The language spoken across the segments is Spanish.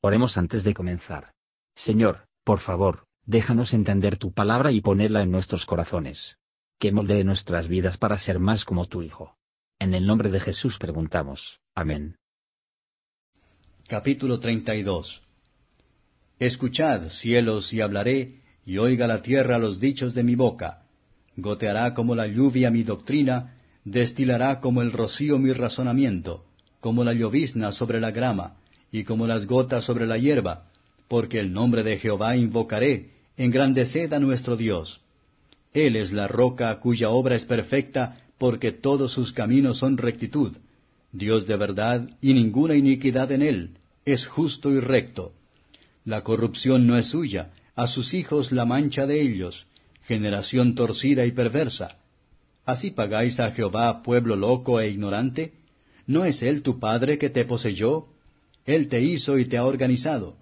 Oremos antes de comenzar. Señor, por favor, déjanos entender tu palabra y ponerla en nuestros corazones. Que moldee nuestras vidas para ser más como tu Hijo. En el nombre de Jesús preguntamos. Amén. Capítulo 32 Escuchad, cielos, y hablaré, y oiga la tierra los dichos de mi boca. Goteará como la lluvia mi doctrina, destilará como el rocío mi razonamiento, como la llovizna sobre la grama y como las gotas sobre la hierba, porque el nombre de Jehová invocaré, engrandeced a nuestro Dios. Él es la roca cuya obra es perfecta, porque todos sus caminos son rectitud. Dios de verdad y ninguna iniquidad en él, es justo y recto. La corrupción no es suya, a sus hijos la mancha de ellos, generación torcida y perversa. ¿Así pagáis a Jehová pueblo loco e ignorante? ¿No es él tu padre que te poseyó? Él te hizo y te ha organizado.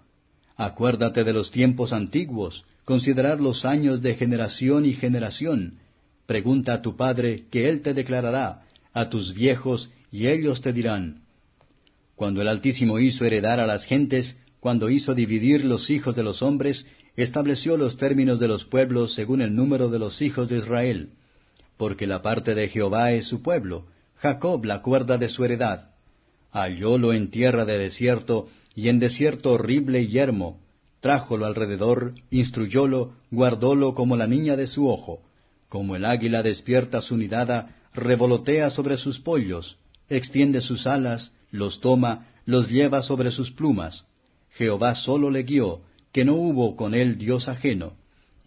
Acuérdate de los tiempos antiguos, considerad los años de generación y generación. Pregunta a tu padre, que él te declarará, a tus viejos, y ellos te dirán. Cuando el Altísimo hizo heredar a las gentes, cuando hizo dividir los hijos de los hombres, estableció los términos de los pueblos según el número de los hijos de Israel. Porque la parte de Jehová es su pueblo, Jacob la cuerda de su heredad hallólo en tierra de desierto, y en desierto horrible y yermo, trájolo alrededor, instruyólo, guardólo como la niña de su ojo, como el águila despierta su nidada, revolotea sobre sus pollos, extiende sus alas, los toma, los lleva sobre sus plumas. Jehová solo le guió, que no hubo con él Dios ajeno.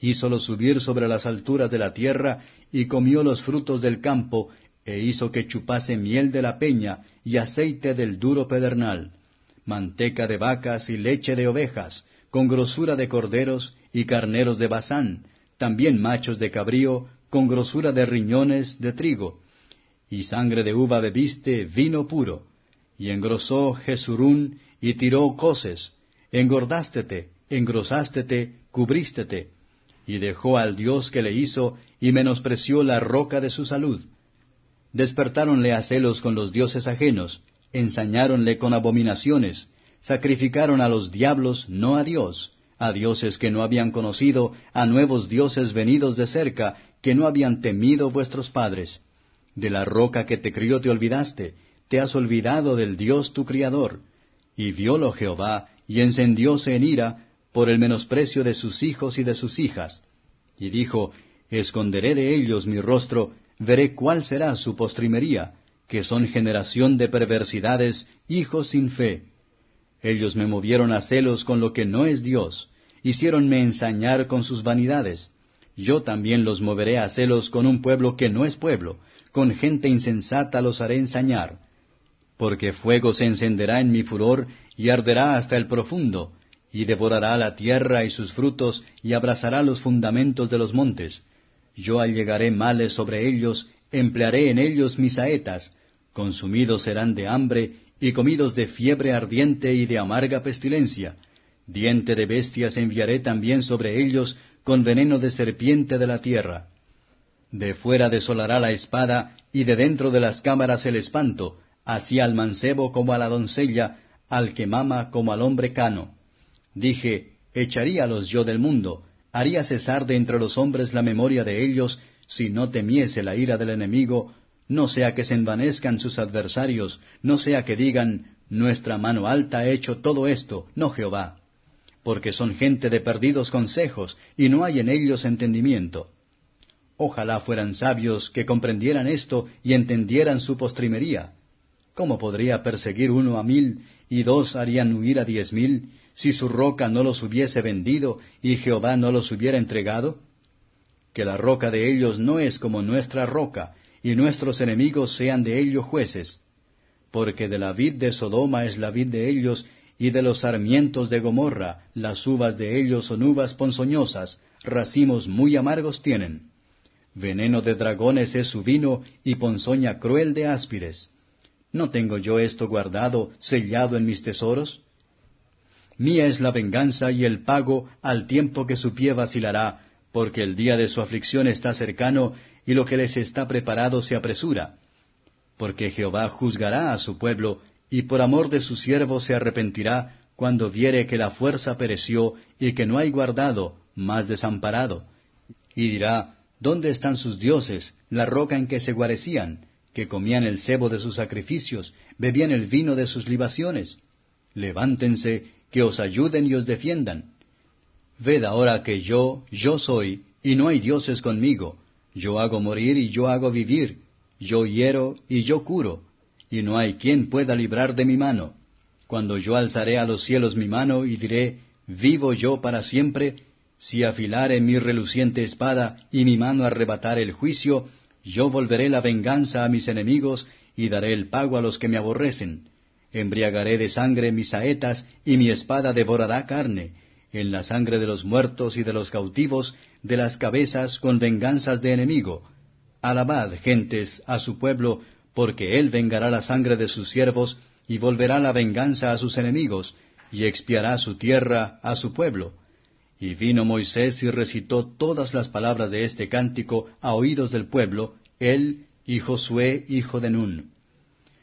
Hízolo subir sobre las alturas de la tierra, y comió los frutos del campo, e hizo que chupase miel de la peña y aceite del duro pedernal, manteca de vacas y leche de ovejas, con grosura de corderos y carneros de Basán, también machos de cabrío, con grosura de riñones de trigo, y sangre de uva bebiste vino puro, y engrosó Jesurún y tiró coces, engordástete, engrosástete, cubrístete, y dejó al Dios que le hizo, y menospreció la roca de su salud Despertáronle a celos con los dioses ajenos, ensañáronle con abominaciones, sacrificaron a los diablos, no a Dios, a dioses que no habían conocido, a nuevos dioses venidos de cerca, que no habían temido vuestros padres. De la roca que te crió te olvidaste, te has olvidado del Dios tu Criador. Y viólo Jehová, y encendióse en ira, por el menosprecio de sus hijos y de sus hijas. Y dijo, Esconderé de ellos mi rostro, veré cuál será su postrimería, que son generación de perversidades, hijos sin fe. Ellos me movieron a celos con lo que no es Dios, hiciéronme ensañar con sus vanidades. Yo también los moveré a celos con un pueblo que no es pueblo, con gente insensata los haré ensañar. Porque fuego se encenderá en mi furor y arderá hasta el profundo, y devorará la tierra y sus frutos, y abrazará los fundamentos de los montes yo allegaré males sobre ellos, emplearé en ellos mis saetas, consumidos serán de hambre, y comidos de fiebre ardiente y de amarga pestilencia. Diente de bestias enviaré también sobre ellos, con veneno de serpiente de la tierra. De fuera desolará la espada, y de dentro de las cámaras el espanto, así al mancebo como a la doncella, al que mama como al hombre cano. Dije, echaríalos yo del mundo, haría cesar de entre los hombres la memoria de ellos, si no temiese la ira del enemigo, no sea que se envanezcan sus adversarios, no sea que digan, nuestra mano alta ha hecho todo esto, no Jehová. Porque son gente de perdidos consejos, y no hay en ellos entendimiento. Ojalá fueran sabios que comprendieran esto y entendieran su postrimería. ¿Cómo podría perseguir uno a mil y dos harían huir a diez mil, si su roca no los hubiese vendido y Jehová no los hubiera entregado? Que la roca de ellos no es como nuestra roca, y nuestros enemigos sean de ellos jueces. Porque de la vid de Sodoma es la vid de ellos, y de los sarmientos de Gomorra, las uvas de ellos son uvas ponzoñosas, racimos muy amargos tienen. Veneno de dragones es su vino, y ponzoña cruel de áspides. ¿No tengo yo esto guardado, sellado en mis tesoros? Mía es la venganza y el pago al tiempo que su pie vacilará, porque el día de su aflicción está cercano, y lo que les está preparado se apresura. Porque Jehová juzgará a su pueblo, y por amor de su siervo se arrepentirá, cuando viere que la fuerza pereció y que no hay guardado, más desamparado. Y dirá, ¿dónde están sus dioses, la roca en que se guarecían, que comían el cebo de sus sacrificios, bebían el vino de sus libaciones? Levántense, que os ayuden y os defiendan. Ved ahora que yo, yo soy, y no hay dioses conmigo. Yo hago morir y yo hago vivir. Yo hiero y yo curo. Y no hay quien pueda librar de mi mano. Cuando yo alzaré a los cielos mi mano y diré, vivo yo para siempre, si afilare mi reluciente espada y mi mano arrebatar el juicio, yo volveré la venganza a mis enemigos y daré el pago a los que me aborrecen. Embriagaré de sangre mis saetas y mi espada devorará carne, en la sangre de los muertos y de los cautivos, de las cabezas con venganzas de enemigo. Alabad, gentes, a su pueblo, porque él vengará la sangre de sus siervos y volverá la venganza a sus enemigos, y expiará su tierra a su pueblo. Y vino Moisés y recitó todas las palabras de este cántico a oídos del pueblo, él y Josué hijo de Nun.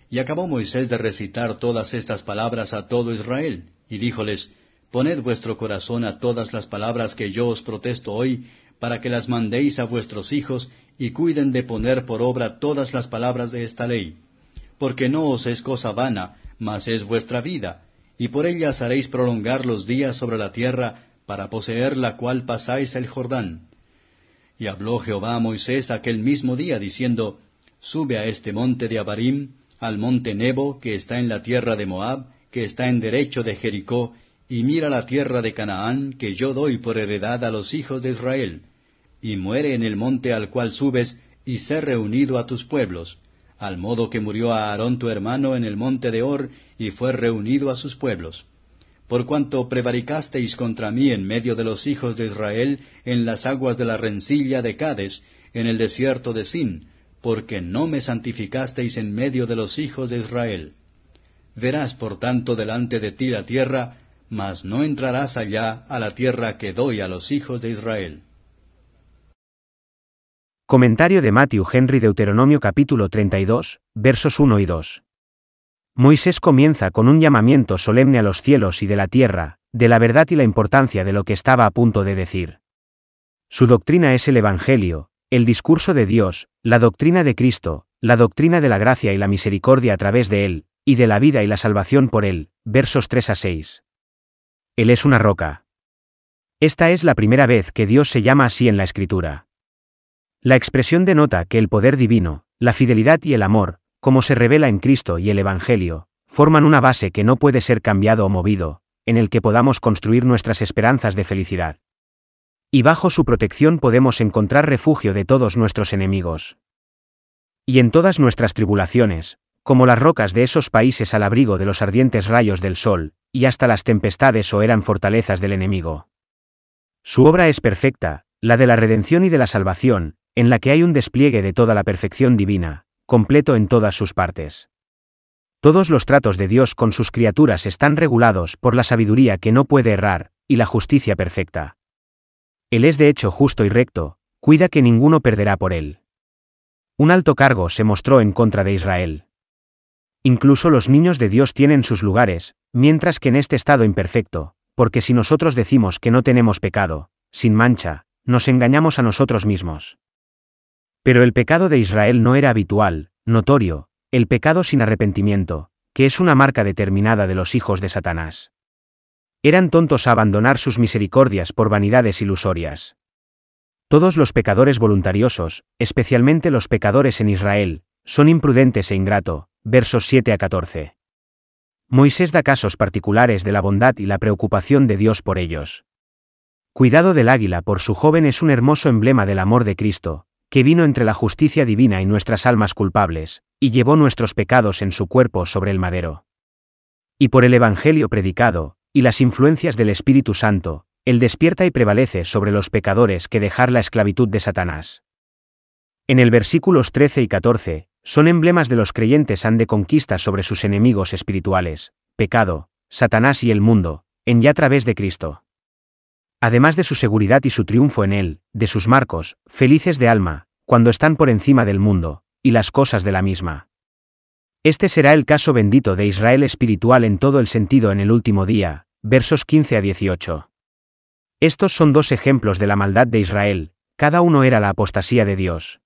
Y acabó Moisés de recitar todas estas palabras a todo Israel, y díjoles, Poned vuestro corazón a todas las palabras que yo os protesto hoy, para que las mandéis a vuestros hijos, y cuiden de poner por obra todas las palabras de esta ley. Porque no os es cosa vana, mas es vuestra vida, y por ellas haréis prolongar los días sobre la tierra, para poseer la cual pasáis el Jordán. Y habló Jehová a Moisés aquel mismo día, diciendo, Sube a este monte de Abarim, al monte Nebo, que está en la tierra de Moab, que está en derecho de Jericó, y mira la tierra de Canaán, que yo doy por heredad a los hijos de Israel, y muere en el monte al cual subes, y sé reunido a tus pueblos, al modo que murió Aarón tu hermano en el monte de Or, y fue reunido a sus pueblos por cuanto prevaricasteis contra mí en medio de los hijos de Israel en las aguas de la rencilla de Cades, en el desierto de Sin, porque no me santificasteis en medio de los hijos de Israel. Verás por tanto delante de ti la tierra, mas no entrarás allá a la tierra que doy a los hijos de Israel. Comentario de Matthew Henry Deuteronomio capítulo 32, versos 1 y 2. Moisés comienza con un llamamiento solemne a los cielos y de la tierra, de la verdad y la importancia de lo que estaba a punto de decir. Su doctrina es el Evangelio, el discurso de Dios, la doctrina de Cristo, la doctrina de la gracia y la misericordia a través de Él, y de la vida y la salvación por Él, versos 3 a 6. Él es una roca. Esta es la primera vez que Dios se llama así en la Escritura. La expresión denota que el poder divino, la fidelidad y el amor, como se revela en Cristo y el Evangelio, forman una base que no puede ser cambiado o movido, en el que podamos construir nuestras esperanzas de felicidad. Y bajo su protección podemos encontrar refugio de todos nuestros enemigos. Y en todas nuestras tribulaciones, como las rocas de esos países al abrigo de los ardientes rayos del sol, y hasta las tempestades o eran fortalezas del enemigo. Su obra es perfecta, la de la redención y de la salvación, en la que hay un despliegue de toda la perfección divina, completo en todas sus partes. Todos los tratos de Dios con sus criaturas están regulados por la sabiduría que no puede errar, y la justicia perfecta. Él es de hecho justo y recto, cuida que ninguno perderá por él. Un alto cargo se mostró en contra de Israel. Incluso los niños de Dios tienen sus lugares, mientras que en este estado imperfecto, porque si nosotros decimos que no tenemos pecado, sin mancha, nos engañamos a nosotros mismos. Pero el pecado de Israel no era habitual, notorio, el pecado sin arrepentimiento, que es una marca determinada de los hijos de Satanás. Eran tontos a abandonar sus misericordias por vanidades ilusorias. Todos los pecadores voluntariosos, especialmente los pecadores en Israel, son imprudentes e ingrato, versos 7 a 14. Moisés da casos particulares de la bondad y la preocupación de Dios por ellos. Cuidado del águila por su joven es un hermoso emblema del amor de Cristo, que vino entre la justicia divina y nuestras almas culpables, y llevó nuestros pecados en su cuerpo sobre el madero. Y por el Evangelio predicado, y las influencias del Espíritu Santo, Él despierta y prevalece sobre los pecadores que dejar la esclavitud de Satanás. En el versículos 13 y 14, son emblemas de los creyentes han de conquista sobre sus enemigos espirituales, pecado, Satanás y el mundo, en y a través de Cristo además de su seguridad y su triunfo en él, de sus marcos, felices de alma, cuando están por encima del mundo, y las cosas de la misma. Este será el caso bendito de Israel espiritual en todo el sentido en el último día, versos 15 a 18. Estos son dos ejemplos de la maldad de Israel, cada uno era la apostasía de Dios.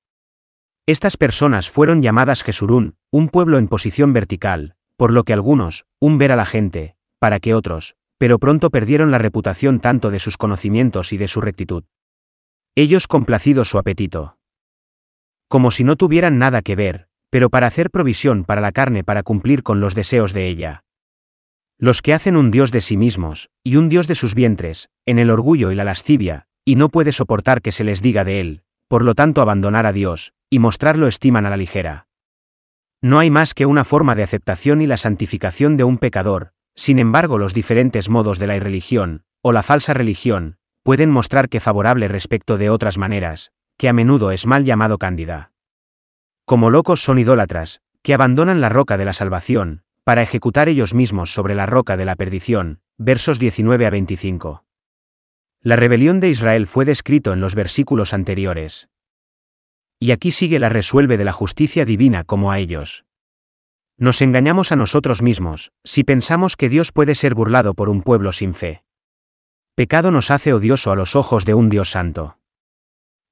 Estas personas fueron llamadas Jesurún, un pueblo en posición vertical, por lo que algunos, un ver a la gente, para que otros, pero pronto perdieron la reputación tanto de sus conocimientos y de su rectitud. Ellos complacido su apetito. Como si no tuvieran nada que ver, pero para hacer provisión para la carne para cumplir con los deseos de ella. Los que hacen un Dios de sí mismos, y un Dios de sus vientres, en el orgullo y la lascivia, y no puede soportar que se les diga de él, por lo tanto abandonar a Dios, y mostrarlo estiman a la ligera. No hay más que una forma de aceptación y la santificación de un pecador, sin embargo los diferentes modos de la irreligión, o la falsa religión, pueden mostrar que favorable respecto de otras maneras, que a menudo es mal llamado cándida. Como locos son idólatras, que abandonan la roca de la salvación, para ejecutar ellos mismos sobre la roca de la perdición, versos 19 a 25. La rebelión de Israel fue descrito en los versículos anteriores. Y aquí sigue la resuelve de la justicia divina como a ellos. Nos engañamos a nosotros mismos, si pensamos que Dios puede ser burlado por un pueblo sin fe. Pecado nos hace odioso a los ojos de un Dios santo.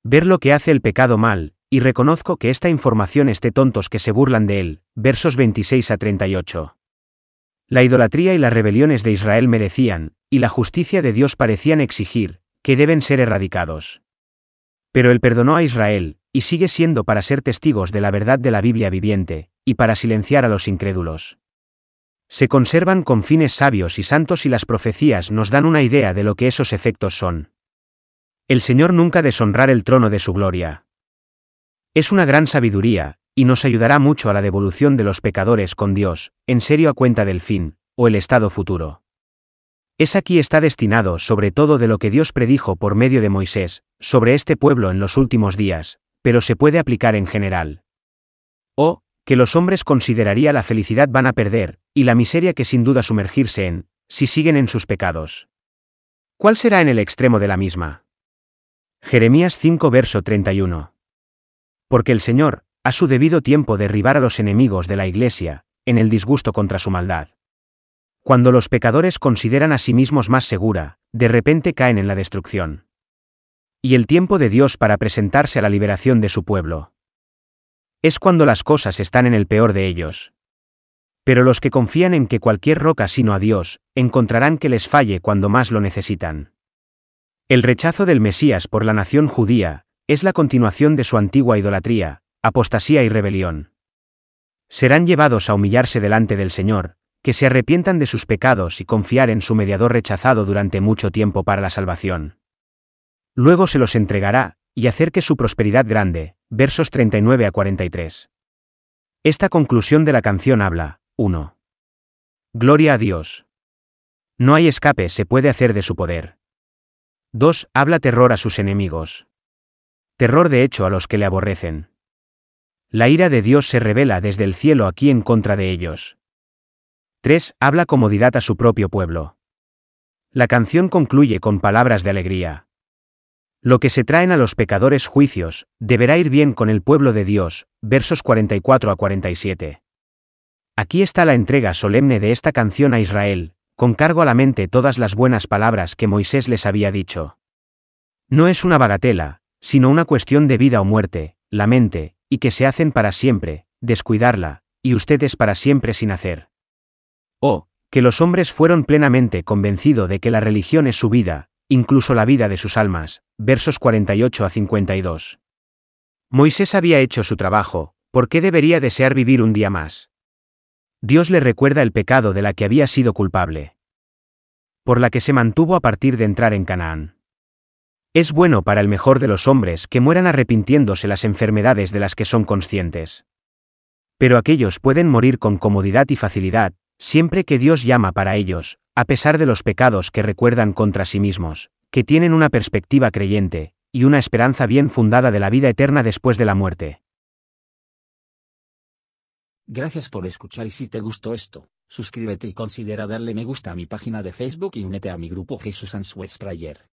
Ver lo que hace el pecado mal, y reconozco que esta información esté tontos que se burlan de él, versos 26 a 38. La idolatría y las rebeliones de Israel merecían, y la justicia de Dios parecían exigir, que deben ser erradicados. Pero él perdonó a Israel, y sigue siendo para ser testigos de la verdad de la Biblia viviente, y para silenciar a los incrédulos. Se conservan con fines sabios y santos y las profecías nos dan una idea de lo que esos efectos son. El Señor nunca deshonrar el trono de su gloria. Es una gran sabiduría, y nos ayudará mucho a la devolución de los pecadores con Dios, en serio a cuenta del fin, o el estado futuro. Es aquí está destinado sobre todo de lo que Dios predijo por medio de Moisés, sobre este pueblo en los últimos días, pero se puede aplicar en general. O, que los hombres consideraría la felicidad van a perder, y la miseria que sin duda sumergirse en, si siguen en sus pecados. ¿Cuál será en el extremo de la misma? Jeremías 5 verso 31. Porque el Señor, a su debido tiempo derribar a los enemigos de la Iglesia, en el disgusto contra su maldad. Cuando los pecadores consideran a sí mismos más segura, de repente caen en la destrucción. Y el tiempo de Dios para presentarse a la liberación de su pueblo. Es cuando las cosas están en el peor de ellos. Pero los que confían en que cualquier roca sino a Dios, encontrarán que les falle cuando más lo necesitan. El rechazo del Mesías por la nación judía, es la continuación de su antigua idolatría, apostasía y rebelión. Serán llevados a humillarse delante del Señor, que se arrepientan de sus pecados y confiar en su mediador rechazado durante mucho tiempo para la salvación luego se los entregará, y hacer que su prosperidad grande, versos 39 a 43. Esta conclusión de la canción habla, 1. Gloria a Dios. No hay escape se puede hacer de su poder. 2. Habla terror a sus enemigos. Terror de hecho a los que le aborrecen. La ira de Dios se revela desde el cielo aquí en contra de ellos. 3. Habla comodidad a su propio pueblo. La canción concluye con palabras de alegría. Lo que se traen a los pecadores juicios, deberá ir bien con el pueblo de Dios, versos 44 a 47. Aquí está la entrega solemne de esta canción a Israel, con cargo a la mente todas las buenas palabras que Moisés les había dicho. No es una bagatela, sino una cuestión de vida o muerte, la mente, y que se hacen para siempre, descuidarla, y ustedes para siempre sin hacer. Oh, que los hombres fueron plenamente convencidos de que la religión es su vida, incluso la vida de sus almas, versos 48 a 52. Moisés había hecho su trabajo, ¿por qué debería desear vivir un día más? Dios le recuerda el pecado de la que había sido culpable. Por la que se mantuvo a partir de entrar en Canaán. Es bueno para el mejor de los hombres que mueran arrepintiéndose las enfermedades de las que son conscientes. Pero aquellos pueden morir con comodidad y facilidad, siempre que Dios llama para ellos, a pesar de los pecados que recuerdan contra sí mismos, que tienen una perspectiva creyente, y una esperanza bien fundada de la vida eterna después de la muerte. Gracias por escuchar y si te gustó esto, suscríbete y considera darle me gusta a mi página de Facebook y únete a mi grupo Jesús Answers Prayer.